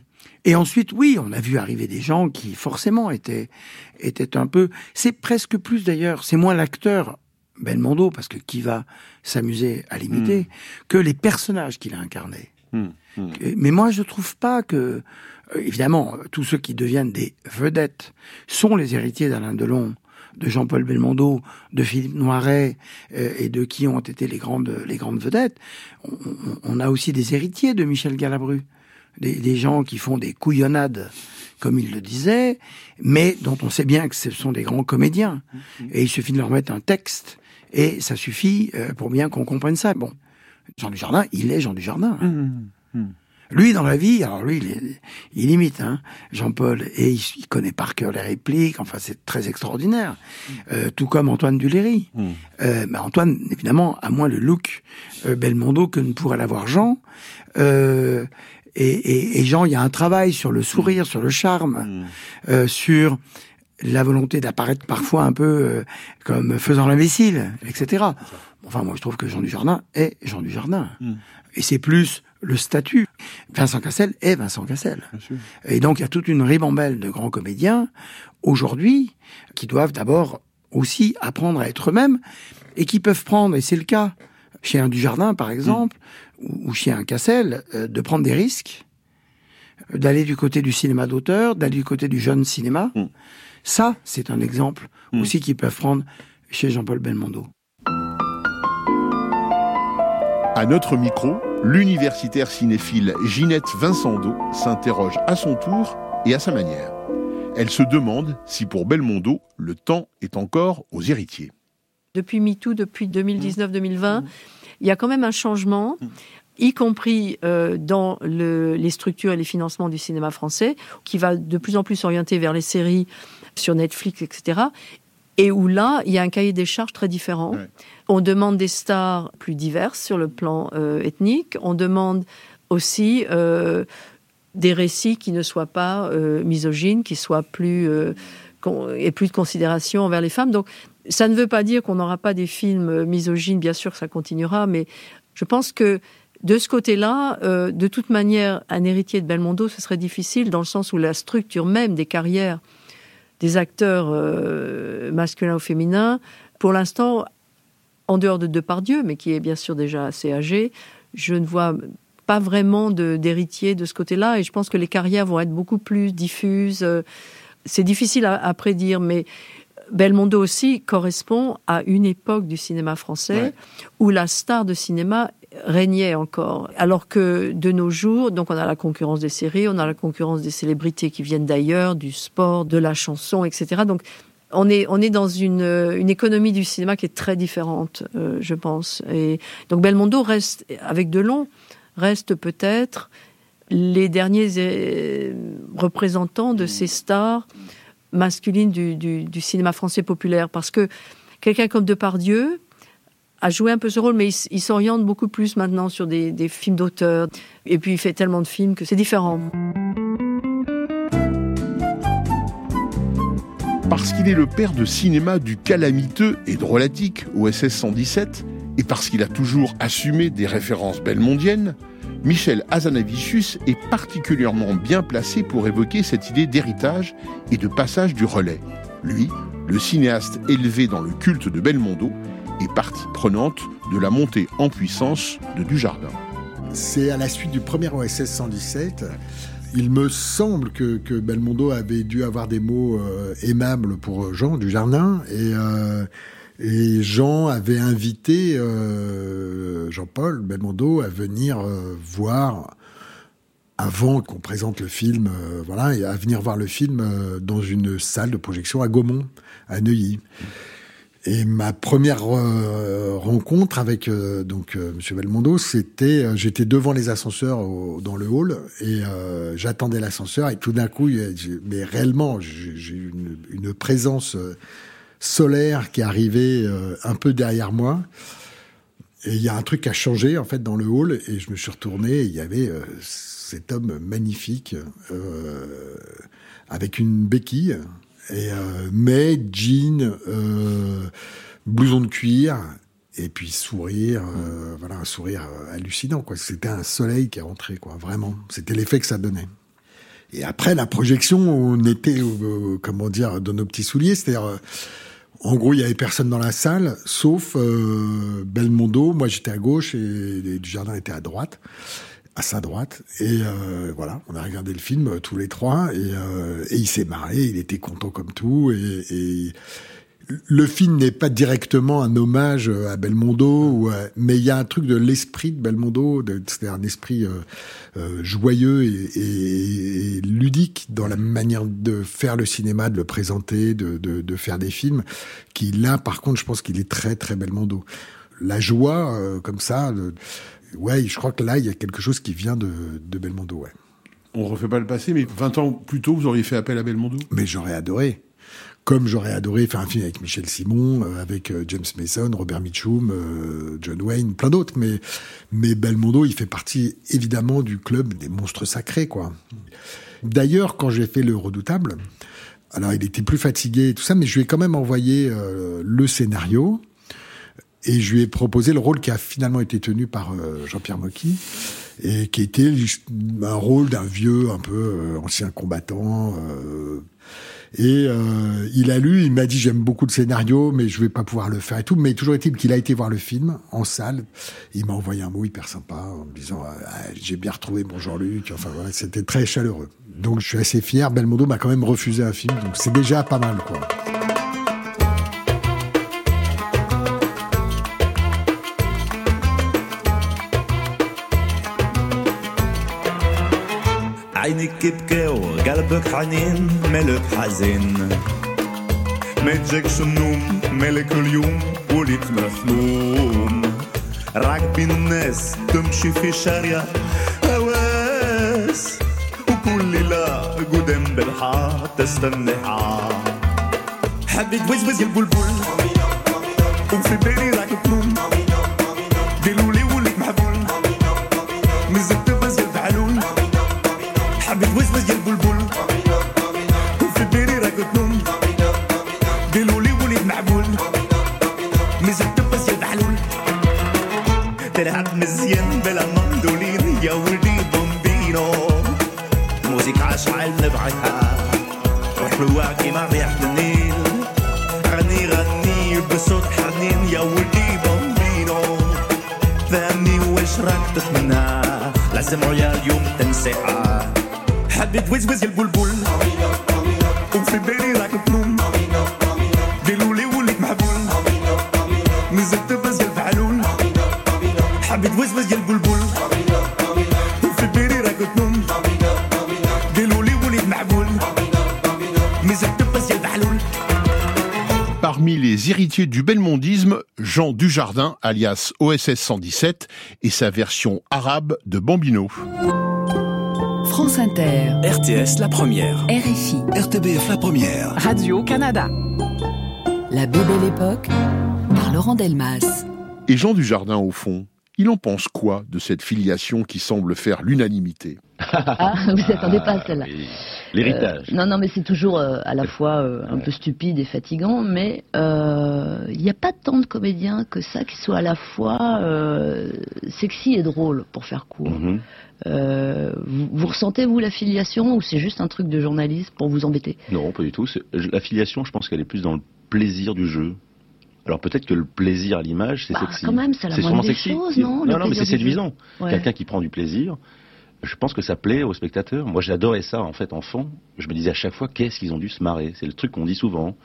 et ensuite, oui, on a vu arriver des gens qui forcément étaient étaient un peu. C'est presque plus d'ailleurs. C'est moins l'acteur Belmondo parce que qui va s'amuser à l'imiter mmh. que les personnages qu'il a incarnés. Mmh. Mais moi, je trouve pas que euh, évidemment tous ceux qui deviennent des vedettes sont les héritiers d'Alain Delon de Jean-Paul Belmondo, de Philippe Noiret euh, et de qui ont été les grandes, les grandes vedettes, on, a aussi des héritiers de Michel Galabru. Des, gens qui font des couillonnades, comme il le disait, mais dont on sait bien que ce sont des grands comédiens. Et il suffit de leur mettre un texte, et ça suffit euh, pour bien qu'on comprenne ça. Bon, Jean Dujardin, il est Jean Dujardin. Mmh, mmh. Lui, dans la vie, alors lui, il, il imite hein, Jean-Paul et il, connaît par cœur les répliques. Enfin, c'est très extraordinaire. Mm. Euh, tout comme Antoine Duléry. Mm. Euh, mais Antoine, évidemment, a moins le look euh, Belmondo que ne pourrait l'avoir Jean. Euh, et, et, et, Jean, il y a un travail sur le sourire, sur le charme, mm. euh, sur la volonté d'apparaître parfois un peu euh, comme faisant l'imbécile, etc. Enfin, moi, je trouve que Jean Dujardin est Jean Dujardin. Et c'est plus le statut. Vincent Cassel est Vincent Cassel. Et donc il y a toute une ribambelle de grands comédiens aujourd'hui qui doivent d'abord aussi apprendre à être eux-mêmes et qui peuvent prendre, et c'est le cas chez un Dujardin par exemple, ou chez un Cassel, euh, de prendre des risques, d'aller du côté du cinéma d'auteur, d'aller du côté du jeune cinéma. Mm. Ça, c'est un exemple mm. aussi qu'ils peuvent prendre chez Jean-Paul Belmondo. À notre micro, l'universitaire cinéphile Ginette Vincendo s'interroge à son tour et à sa manière. Elle se demande si pour Belmondo, le temps est encore aux héritiers. Depuis MeToo, depuis 2019-2020, il y a quand même un changement y compris euh, dans les structures et les financements du cinéma français, qui va de plus en plus s'orienter vers les séries sur Netflix, etc. Et où là, il y a un cahier des charges très différent. On demande des stars plus diverses sur le plan euh, ethnique. On demande aussi euh, des récits qui ne soient pas euh, misogynes, qui soient plus et plus de considération envers les femmes. Donc, ça ne veut pas dire qu'on n'aura pas des films misogynes. Bien sûr, ça continuera, mais je pense que de ce côté-là, de toute manière, un héritier de Belmondo, ce serait difficile dans le sens où la structure même des carrières des acteurs masculins ou féminins, pour l'instant, en dehors de Depardieu, mais qui est bien sûr déjà assez âgé, je ne vois pas vraiment d'héritier de, ce côté-là. Et je pense que les carrières vont être beaucoup plus diffuses. C'est difficile à, prédire, mais Belmondo aussi correspond à une époque du cinéma français où la star de cinéma régnait encore. Alors que de nos jours, donc on a la concurrence des séries, on a la concurrence des célébrités qui viennent d'ailleurs, du sport, de la chanson, etc. Donc on est, on est dans une, une économie du cinéma qui est très différente, euh, je pense. Et donc Belmondo reste, avec Delon, reste peut-être les derniers euh, représentants de ces stars masculines du, du, cinéma français populaire. Parce que quelqu'un comme Depardieu a joué un peu ce rôle, mais il, s'oriente beaucoup plus maintenant sur des, films d'auteur. Et puis il fait tellement de films que c'est différent. Parce qu'il est le père de cinéma du calamiteux et drôlatique OSS 117, et parce qu'il a toujours assumé des références belmondiennes, Michel Azanavicius est particulièrement bien placé pour évoquer cette idée d'héritage et de passage du relais. Lui, le cinéaste élevé dans le culte de Belmondo, est partie prenante de la montée en puissance de Dujardin. C'est à la suite du premier OSS 117 il me semble que, Belmondo avait dû avoir des mots euh, aimables pour Jean Dujardin et, euh, et Jean avait invité euh, Jean-Paul Belmondo à venir voir avant qu'on présente le film, voilà, et à venir voir le film dans une salle de projection à Gaumont, à Neuilly. Et ma première euh, rencontre avec euh, donc euh, Monsieur Belmondo, c'était j'étais devant les ascenseurs dans le hall et j'attendais l'ascenseur et tout d'un coup, mais réellement, j'ai eu une, présence solaire qui arrivait un peu derrière moi. Et il y a un truc qui a changé en fait dans le hall et je me suis retourné et il y avait cet homme magnifique avec une béquille et, euh, mais jean, euh, blouson de cuir, et puis sourire, euh, voilà, un sourire hallucinant. Quoi. C'était un soleil qui est rentré, quoi, vraiment. C'était l'effet que ça donnait. Et après la projection, on était, comment dire, dans nos petits souliers, c'est-à-dire. En gros, il y avait personne dans la salle, sauf Belmondo. Moi, j'étais à gauche et, du jardin était à droite à sa droite. Et euh, voilà, on a regardé le film euh, tous les trois et, euh, et il s'est marré, il était content comme tout. Et, et le film n'est pas directement un hommage à Belmondo, mais il y a un truc de l'esprit de Belmondo, c'est un esprit euh, joyeux et, et, ludique dans la manière de faire le cinéma, de le présenter, de, de, de faire des films, qui là, par contre, je pense qu'il est très très Belmondo. La joie, comme ça, ouais, je crois que là, il y a quelque chose qui vient de, de Belmondo, ouais. On refait pas le passé, mais 20 ans plus tôt, vous auriez fait appel à Belmondo? Mais j'aurais adoré. Comme j'aurais adoré faire un film avec Michel Simon, euh, avec euh, James Mason, Robert Mitchum, euh, John Wayne, plein d'autres. Mais, mais Belmondo, il fait partie évidemment du club des monstres sacrés, quoi. D'ailleurs, quand j'ai fait Le Redoutable, alors il était plus fatigué et tout ça, mais je lui ai quand même envoyé le scénario et je lui ai proposé le rôle qui a finalement été tenu par Jean-Pierre Mocky et qui était un rôle d'un vieux un peu ancien combattant et euh, il a lu, il m'a dit j'aime beaucoup le scénario, mais je vais pas pouvoir le faire et tout. Mais toujours est-il qu'il a été voir le film en salle. Il m'a envoyé un mot hyper sympa en me disant ah, j'ai bien retrouvé mon Jean-Luc. Enfin voilà, c'était très chaleureux. Donc je suis assez fier. Belmondo m'a quand même refusé un film, donc c'est déjà pas mal quoi. عينك يبكي وقلبك حنين ملك حزين. ما تجيكش النوم مالك اليوم وليت مفهوم راكبين الناس تمشي في شارع هواس. وكل ليلة قدام بالحار تستنى حبيت وزوز البلبل. وفي بالي راك تنوم parmi les héritiers du bénéfice Jean Dujardin, alias OSS 117, et sa version arabe de Bambino. France Inter. RTS La Première. RFI. RTBF La Première. Radio-Canada. La bébelle époque par Laurent Delmas. Et Jean Dujardin, au fond, il en pense quoi de cette filiation qui semble faire l'unanimité? Ah, vous attendez pas à celle-là. L'héritage. Euh, non, non, mais c'est toujours euh, à la fois euh, un peu stupide et fatigant, mais il n'y a pas tant de comédiens que ça qui soient à la fois sexy et drôle, pour faire court. Mhm. Vous, vous ressentez, vous, l'affiliation, ou c'est juste un truc de journaliste pour vous embêter? Non, pas du tout. L'affiliation, je pense qu'elle est plus dans le plaisir du jeu. Alors peut-être que le plaisir à l'image, c'est Bah, sexy. quand même, c'est la moindre des sexy. choses, non, Non, non, mais c'est séduisant. Ouais. Quelqu'un qui prend du plaisir. Je pense que ça plaît aux spectateurs. Moi, j'adorais ça, en fait, enfant. Je me disais à chaque fois, qu'est-ce qu'ils ont dû se marrer? C'est le truc qu'on dit souvent.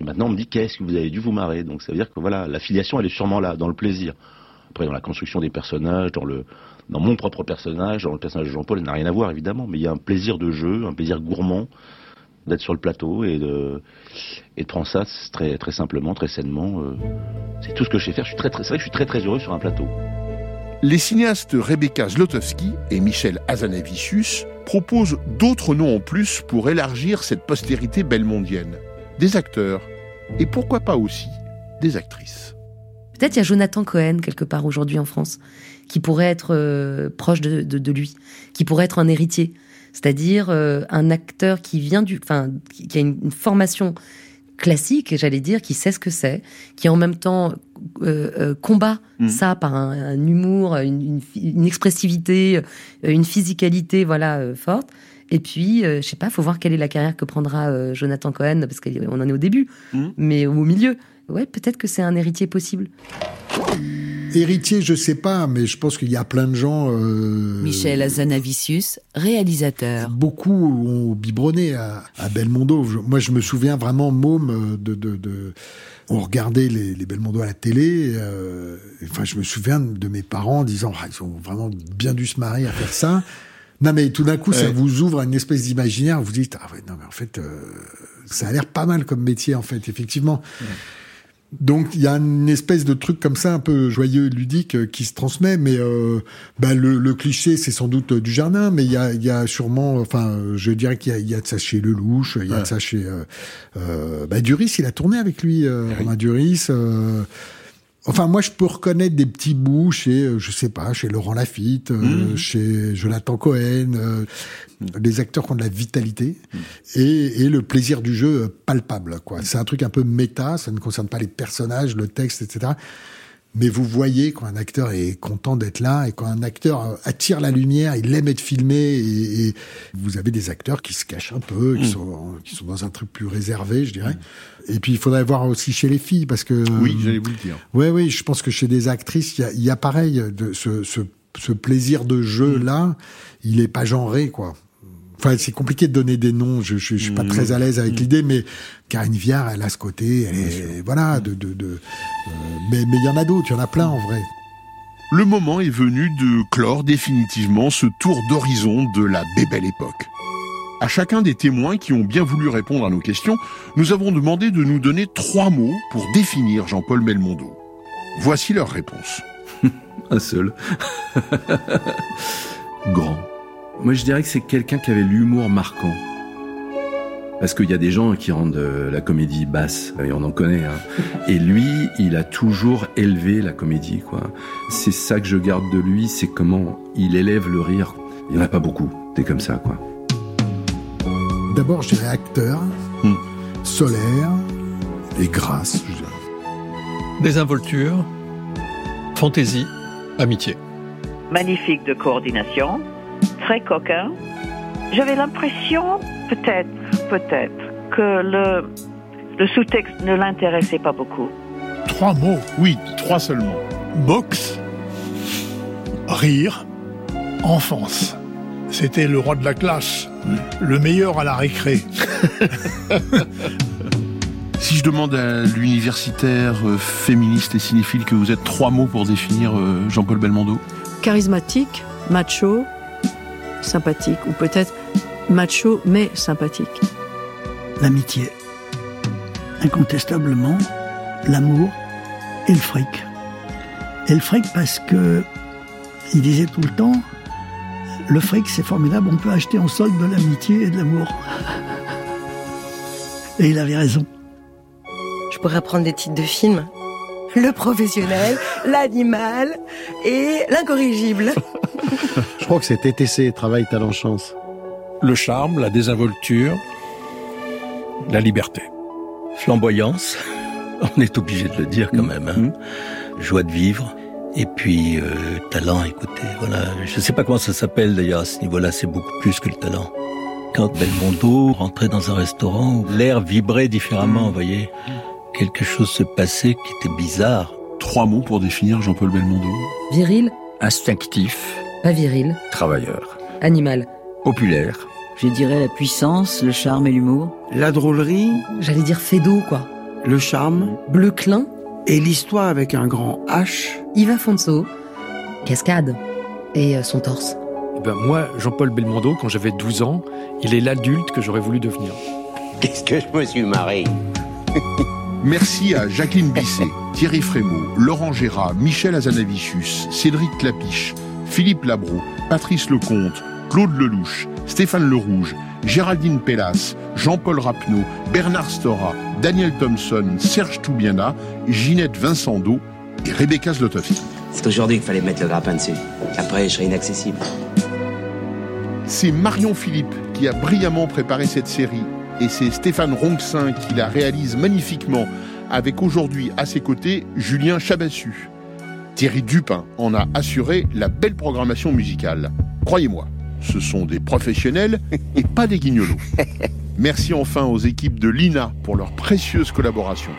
Et maintenant, on me dit, qu'est-ce que vous avez dû vous marrer? Donc, ça veut dire que voilà, l'affiliation, elle est sûrement là, dans le plaisir. Après, dans la construction des personnages, dans le, dans mon propre personnage, dans le personnage de Jean-Paul, elle n'a rien à voir, évidemment. Mais il y a un plaisir de jeu, un plaisir gourmand d'être sur le plateau et de, et de prendre ça très, très simplement, très sainement. euh, c'est tout ce que je sais faire. Je suis très, très, c'est vrai que je suis très, très heureux sur un plateau. Les cinéastes Rebecca Zlotowski et Michel Hazanavicius proposent d'autres noms en plus pour élargir cette postérité belmondienne. Des acteurs, et pourquoi pas aussi des actrices. Peut-être il y a Jonathan Cohen quelque part aujourd'hui en France qui pourrait être euh, proche de, lui, qui pourrait être un héritier, c'est-à-dire euh, un acteur qui vient du, enfin, qui a une, une formation classique, j'allais dire, qui sait ce que c'est, qui en même temps euh, euh, combat Mm. ça par un, un humour, une, une fi- une expressivité, euh, une physicalité, voilà, euh, forte. Et puis, euh, je sais pas, faut voir quelle est la carrière que prendra euh, Jonathan Cohen, parce qu'on en est au début, mais au milieu. Ouais, peut-être que c'est un héritier possible. Héritier, je sais pas, mais je pense qu'il y a plein de gens. euh, Michel Azanavicius, réalisateur. Beaucoup ont biberonné à, à Belmondo. Moi, je me souviens vraiment, môme, de... de, de on regardait les, les Belmondo à la télé. euh, enfin, je me souviens de mes parents disant ah, ils ont vraiment bien dû se marier à faire ça. Non, mais tout d'un coup, ça vous ouvre à une espèce d'imaginaire. Vous dites ah ouais, non, mais en fait, euh, ça a l'air pas mal comme métier, en fait, effectivement. Donc il y a une espèce de truc comme ça, un peu joyeux, ludique, euh, qui se transmet. Mais euh, bah, le, cliché, c'est sans doute du jardin, mais il y a, y a sûrement, enfin, je dirais qu'il y, y, a de ça chez Lelouch, il y a de ça chez euh, bah, Duris. Il a tourné avec lui, euh, Romain Duris. Enfin, moi, je peux reconnaître des petits bouts chez, euh, je sais pas, chez Laurent Lafitte, euh, mmh. chez Jonathan Cohen, euh, des acteurs qui ont de la vitalité mmh. et, et, le plaisir du jeu palpable. Quoi. C'est un truc un peu méta, ça ne concerne pas les personnages, le texte, etc. Mais vous voyez quand un acteur est content d'être là et quand un acteur attire la lumière, il aime être filmé et, vous avez des acteurs qui se cachent un peu, qui, mm. sont, qui sont dans un truc plus réservé, je dirais. Mm. Et puis il faudrait voir aussi chez les filles parce que oui, j'allais vous le dire. Oui, oui, je pense que chez des actrices, il y a, y a, pareil de ce, ce, ce plaisir de jeu là, il est pas genré quoi. Enfin, c'est compliqué de donner des noms. Je, je, je suis pas mmh. très à l'aise avec mmh. l'idée, mais Karine Viard, elle a ce côté. Elle est, voilà, de, de, de euh, mais mais il y en a d'autres. Il y en a plein en vrai. Le moment est venu de clore définitivement ce tour d'horizon de la bébelle époque. À chacun des témoins qui ont bien voulu répondre à nos questions, nous avons demandé de nous donner trois mots pour définir Jean-Paul Belmondo. Voici leur réponse. (laughs) Un seul. (laughs) Grand. Moi, je dirais que c'est quelqu'un qui avait l'humour marquant. Parce qu'il y a des gens qui rendent euh, la comédie basse, et on en connaît. Hein. (laughs) Et lui, il a toujours élevé la comédie, quoi. C'est ça que je garde de lui, c'est comment il élève le rire. Il n'y en a pas beaucoup, c'est comme ça, quoi. D'abord, je dirais acteur, hmm. solaire et grâce. Désinvolture, fantaisie, amitié. Magnifique de coordination, très coquin. J'avais l'impression, peut-être, peut-être, que le, le sous-texte ne l'intéressait pas beaucoup. Trois mots Oui, trois seulement. Boxe, rire, enfance. C'était le roi de la classe, le meilleur à la récré. (laughs) si je demande à l'universitaire euh, féministe et cinéphile que vous êtes trois mots pour définir euh, Jean-Paul Belmondo Charismatique, macho, sympathique, ou peut-être macho mais sympathique. L'amitié. Incontestablement, l'amour et le fric. Et le fric parce que il disait tout le temps, le fric c'est formidable, on peut acheter en solde de l'amitié et de l'amour. (laughs) Et il avait raison. Je pourrais prendre des titres de films. Le professionnel, l'animal et l'incorrigible. (laughs) Je crois que c'est TTC, Travail, Talent, Chance. Le charme, la désinvolture, la liberté. Flamboyance, (laughs) on est obligé de le dire quand même. Hein. Mm-hmm. Joie de vivre. Et puis, euh, talent, écoutez, voilà. Je ne sais pas comment ça s'appelle d'ailleurs à ce niveau-là, c'est beaucoup plus que le talent. Quand Belmondo rentrait dans un restaurant, l'air vibrait différemment, vous voyez. Quelque chose se passait qui était bizarre. Trois mots pour définir Jean-Paul Belmondo. Viril. Instinctif. Pas viril. Travailleur. Animal. Populaire. Je dirais la puissance, le charme et l'humour. La drôlerie. J'allais dire Fédo, quoi. Le charme. Bleu clin. Et l'histoire avec un grand H. Yva Fonso. Cascade. Et euh, son torse. Eh ben moi, Jean-Paul Belmondo, quand j'avais 12 ans, il est l'adulte que j'aurais voulu devenir. Qu'est-ce que je me suis marré (laughs) Merci à Jacqueline Bisset, Thierry Frémaux, Laurent Gérard, Michel Azanavicius, Cédric Clapiche, Philippe Labro, Patrice Lecomte, Claude Lelouch, Stéphane Lerouge, Géraldine Pellas, Jean-Paul Rapneau, Bernard Stora, Daniel Thompson, Serge Toubiana, Ginette Vincendo et Rebecca Zlotowski. C'est aujourd'hui qu'il fallait mettre le grappin dessus. Après, je serai inaccessible. C'est Marion Philippe qui a brillamment préparé cette série et c'est Stéphane Ronxin qui la réalise magnifiquement avec aujourd'hui à ses côtés Julien Chabassu. Thierry Dupin en a assuré la belle programmation musicale. Croyez-moi, ce sont des professionnels et pas des guignolos. (laughs) Merci enfin aux équipes de l'INA pour leur précieuse collaboration.